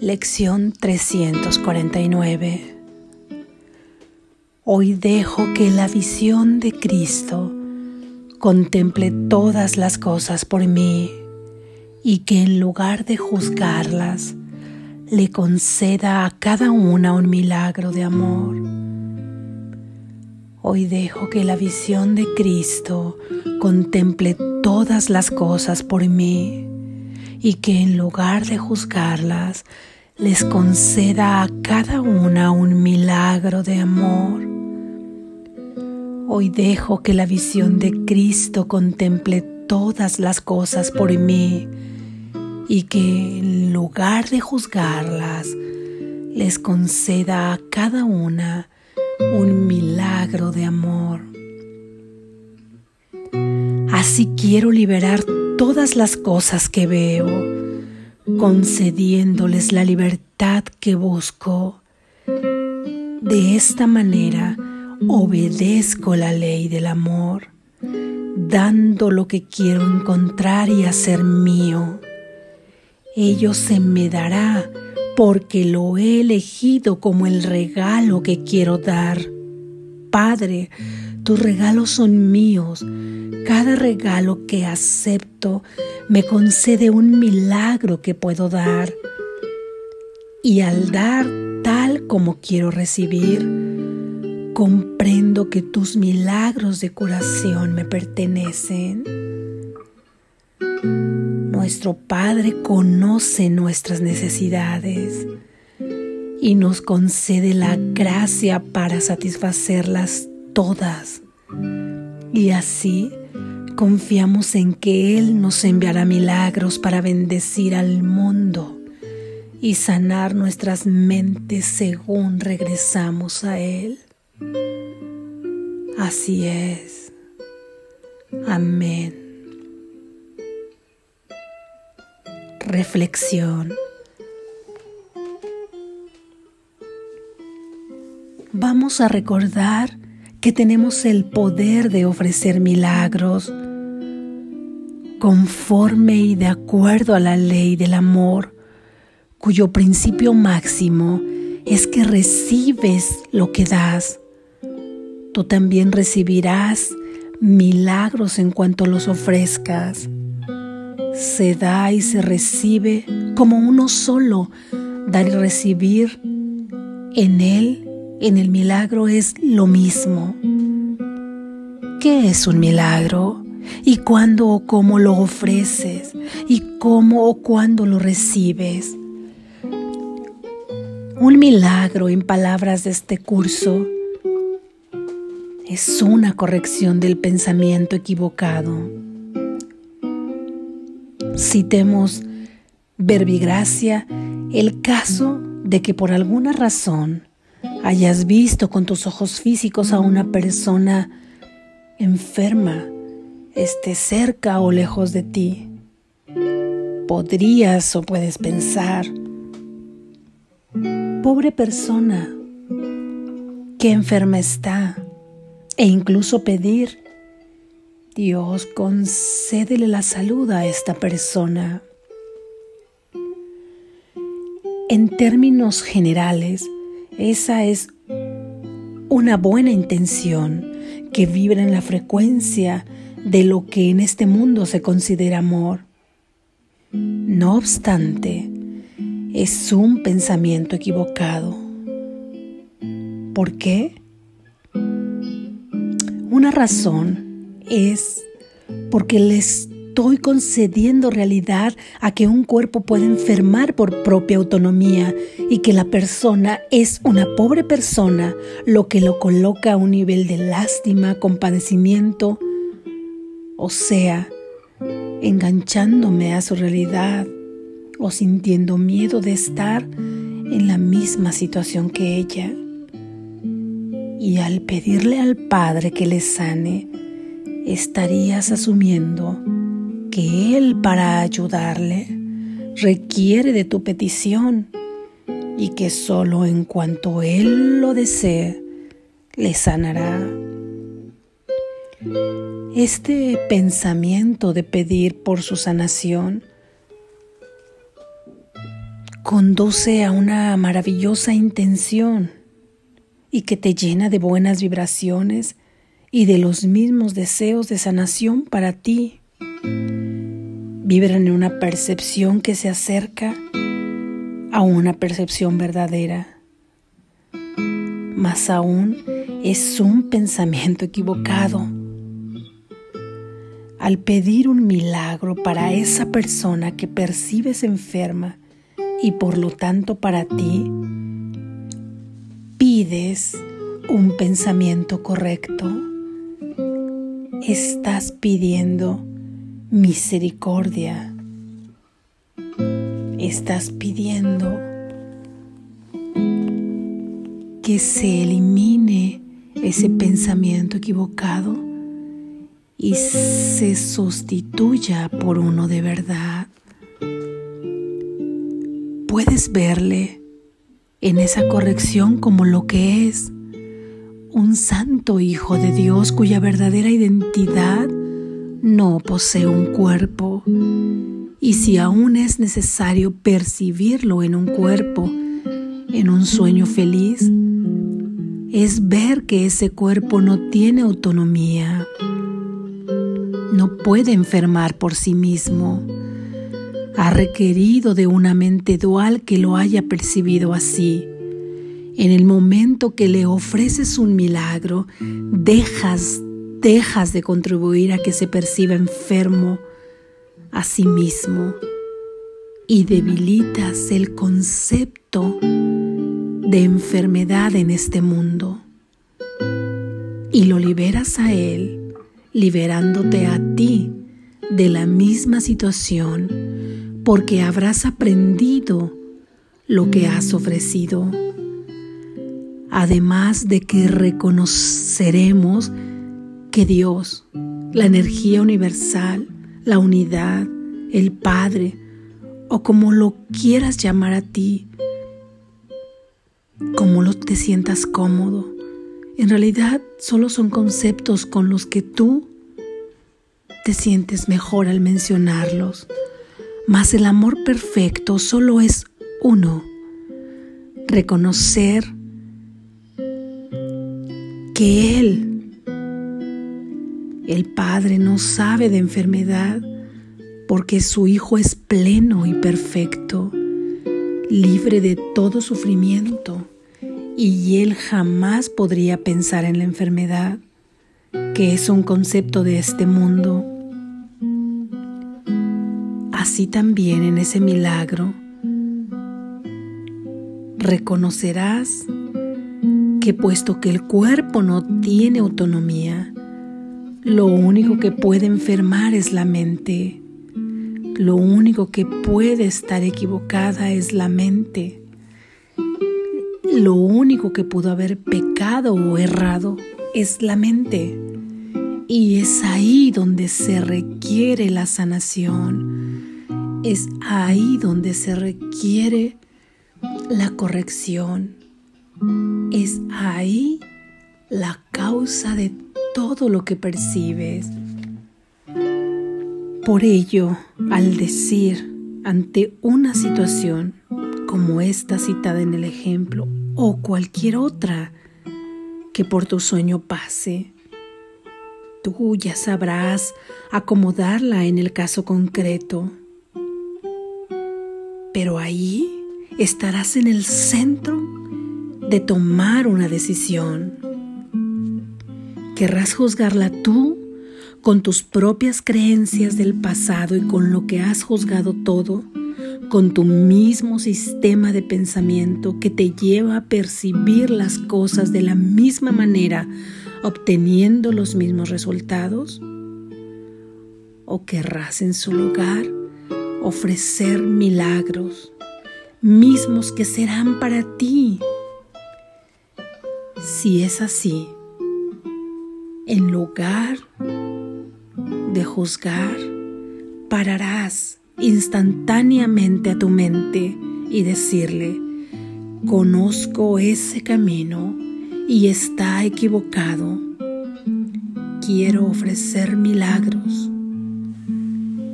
Lección 349 Hoy dejo que la visión de Cristo contemple todas las cosas por mí y que en lugar de juzgarlas, le conceda a cada una un milagro de amor. Hoy dejo que la visión de Cristo contemple todas las cosas por mí y que en lugar de juzgarlas, les conceda a cada una un milagro de amor. Hoy dejo que la visión de Cristo contemple todas las cosas por mí y que en lugar de juzgarlas, les conceda a cada una un milagro de amor. Así quiero liberar todas las cosas que veo, concediéndoles la libertad que busco. De esta manera obedezco la ley del amor, dando lo que quiero encontrar y hacer mío. Ello se me dará porque lo he elegido como el regalo que quiero dar. Padre, tus regalos son míos cada regalo que acepto me concede un milagro que puedo dar. Y al dar tal como quiero recibir, comprendo que tus milagros de curación me pertenecen. Nuestro Padre conoce nuestras necesidades y nos concede la gracia para satisfacerlas todas. Y así Confiamos en que Él nos enviará milagros para bendecir al mundo y sanar nuestras mentes según regresamos a Él. Así es. Amén. Reflexión. Vamos a recordar que tenemos el poder de ofrecer milagros conforme y de acuerdo a la ley del amor, cuyo principio máximo es que recibes lo que das. Tú también recibirás milagros en cuanto los ofrezcas. Se da y se recibe como uno solo. Dar y recibir en él, en el milagro, es lo mismo. ¿Qué es un milagro? y cuándo o cómo lo ofreces y cómo o cuándo lo recibes. Un milagro en palabras de este curso es una corrección del pensamiento equivocado. Citemos verbigracia el caso de que por alguna razón hayas visto con tus ojos físicos a una persona enferma esté cerca o lejos de ti. Podrías o puedes pensar, pobre persona, qué enferma está, e incluso pedir, Dios concédele la salud a esta persona. En términos generales, esa es una buena intención que vibra en la frecuencia de lo que en este mundo se considera amor. No obstante, es un pensamiento equivocado. ¿Por qué? Una razón es porque le estoy concediendo realidad a que un cuerpo puede enfermar por propia autonomía y que la persona es una pobre persona, lo que lo coloca a un nivel de lástima, compadecimiento, o sea, enganchándome a su realidad o sintiendo miedo de estar en la misma situación que ella. Y al pedirle al Padre que le sane, estarías asumiendo que Él para ayudarle requiere de tu petición y que solo en cuanto Él lo desee, le sanará. Este pensamiento de pedir por su sanación conduce a una maravillosa intención y que te llena de buenas vibraciones y de los mismos deseos de sanación para ti. Vibran en una percepción que se acerca a una percepción verdadera. Más aún es un pensamiento equivocado. Al pedir un milagro para esa persona que percibes enferma y por lo tanto para ti, pides un pensamiento correcto. Estás pidiendo misericordia. Estás pidiendo que se elimine ese pensamiento equivocado y se sustituya por uno de verdad. Puedes verle en esa corrección como lo que es, un santo hijo de Dios cuya verdadera identidad no posee un cuerpo. Y si aún es necesario percibirlo en un cuerpo, en un sueño feliz, es ver que ese cuerpo no tiene autonomía, no puede enfermar por sí mismo, ha requerido de una mente dual que lo haya percibido así. En el momento que le ofreces un milagro, dejas, dejas de contribuir a que se perciba enfermo a sí mismo y debilitas el concepto de enfermedad en este mundo y lo liberas a él, liberándote a ti de la misma situación porque habrás aprendido lo que has ofrecido. Además de que reconoceremos que Dios, la energía universal, la unidad, el Padre, o como lo quieras llamar a ti, como lo te sientas cómodo, en realidad solo son conceptos con los que tú te sientes mejor al mencionarlos. Mas el amor perfecto solo es uno. Reconocer que Él, el Padre, no sabe de enfermedad porque su Hijo es pleno y perfecto, libre de todo sufrimiento y Él jamás podría pensar en la enfermedad, que es un concepto de este mundo. Así también en ese milagro reconocerás que puesto que el cuerpo no tiene autonomía, lo único que puede enfermar es la mente. Lo único que puede estar equivocada es la mente. Lo único que pudo haber pecado o errado es la mente. Y es ahí donde se requiere la sanación es ahí donde se requiere la corrección. Es ahí la causa de todo lo que percibes. Por ello, al decir ante una situación como esta citada en el ejemplo o cualquier otra que por tu sueño pase, tú ya sabrás acomodarla en el caso concreto pero ahí estarás en el centro de tomar una decisión. Querrás juzgarla tú con tus propias creencias del pasado y con lo que has juzgado todo, con tu mismo sistema de pensamiento que te lleva a percibir las cosas de la misma manera, obteniendo los mismos resultados? ¿O querrás en su lugar ofrecer milagros, mismos que serán para ti. Si es así, en lugar de juzgar, pararás instantáneamente a tu mente y decirle, conozco ese camino y está equivocado. Quiero ofrecer milagros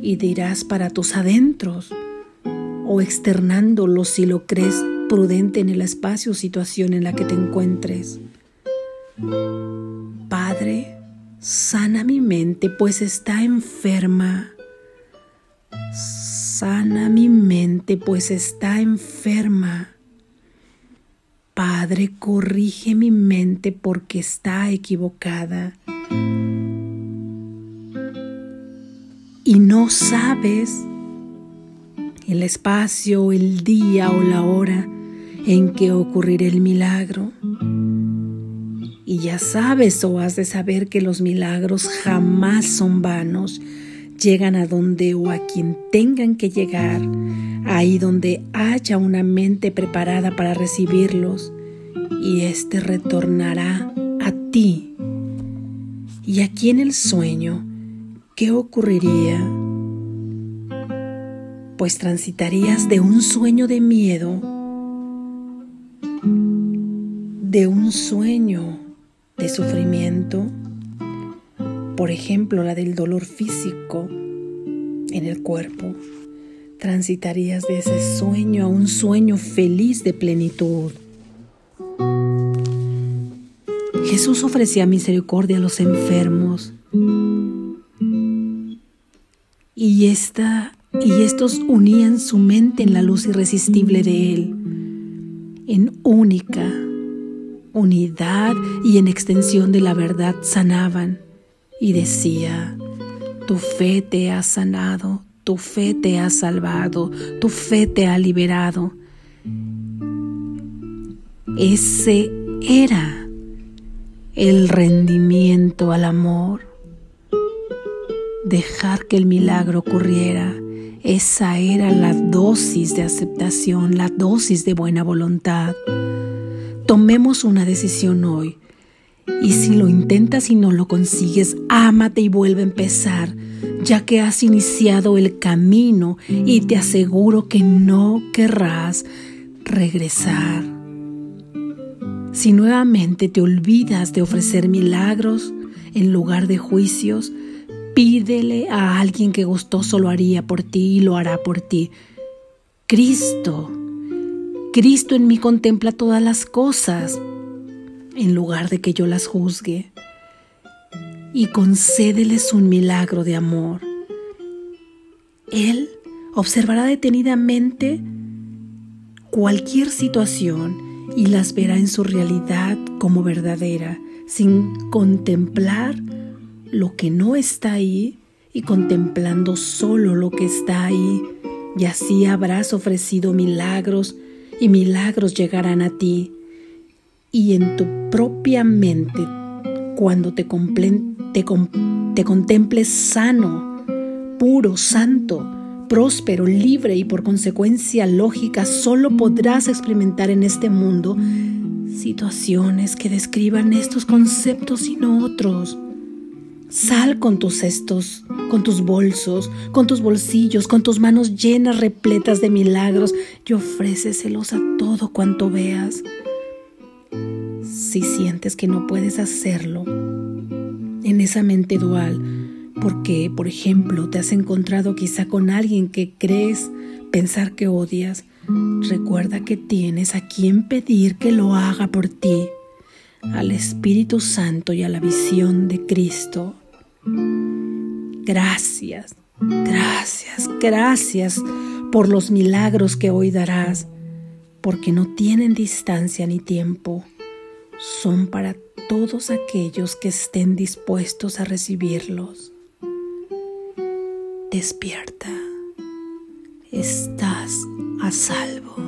y dirás para tus adentros, o externándolo si lo crees prudente en el espacio o situación en la que te encuentres. Padre, sana mi mente pues está enferma. Sana mi mente pues está enferma. Padre, corrige mi mente porque está equivocada. Y no sabes el espacio, el día o la hora en que ocurrirá el milagro. Y ya sabes o has de saber que los milagros jamás son vanos, llegan a donde o a quien tengan que llegar ahí donde haya una mente preparada para recibirlos, y éste retornará a ti. Y aquí en el sueño, ¿qué ocurriría? Pues transitarías de un sueño de miedo, de un sueño de sufrimiento, por ejemplo la del dolor físico en el cuerpo, transitarías de ese sueño a un sueño feliz de plenitud. Jesús ofrecía misericordia a los enfermos y, esta, y estos unían su mente en la luz irresistible de Él, en única unidad y en extensión de la verdad sanaban y decía, tu fe te ha sanado, tu fe te ha salvado, tu fe te ha liberado. Ese era el rendimiento al amor. Dejar que el milagro ocurriera, esa era la dosis de aceptación, la dosis de buena voluntad. Tomemos una decisión hoy. Y si lo intentas y no lo consigues, ámate y vuelve a empezar ya que has iniciado el camino y te aseguro que no querrás regresar. Si nuevamente te olvidas de ofrecer milagros en lugar de juicios, pídele a alguien que gustoso lo haría por ti y lo hará por ti. Cristo, Cristo en mí contempla todas las cosas en lugar de que yo las juzgue y concédeles un milagro de amor. Él observará detenidamente cualquier situación y las verá en su realidad como verdadera, sin contemplar lo que no está ahí y contemplando solo lo que está ahí. Y así habrás ofrecido milagros y milagros llegarán a ti. Y en tu propia mente, cuando te, te, contemples sano, puro, santo, próspero, libre y por consecuencia lógica, solo podrás experimentar en este mundo situaciones que describan estos conceptos y no otros. Sal con tus cestos, con tus bolsos, con tus bolsillos, con tus manos llenas repletas de milagros y ofréceselos a todo cuanto veas. Si sientes que no puedes hacerlo, en esa mente dual, porque, por ejemplo, te has encontrado quizá con alguien que crees pensar que odias, recuerda que tienes a quien pedir que lo haga por ti, al Espíritu Santo y a la visión de Cristo. Gracias, gracias, gracias por los milagros que hoy darás, porque no tienen distancia ni tiempo, son para todos aquellos que estén dispuestos a recibirlos. Despierta, estás a salvo.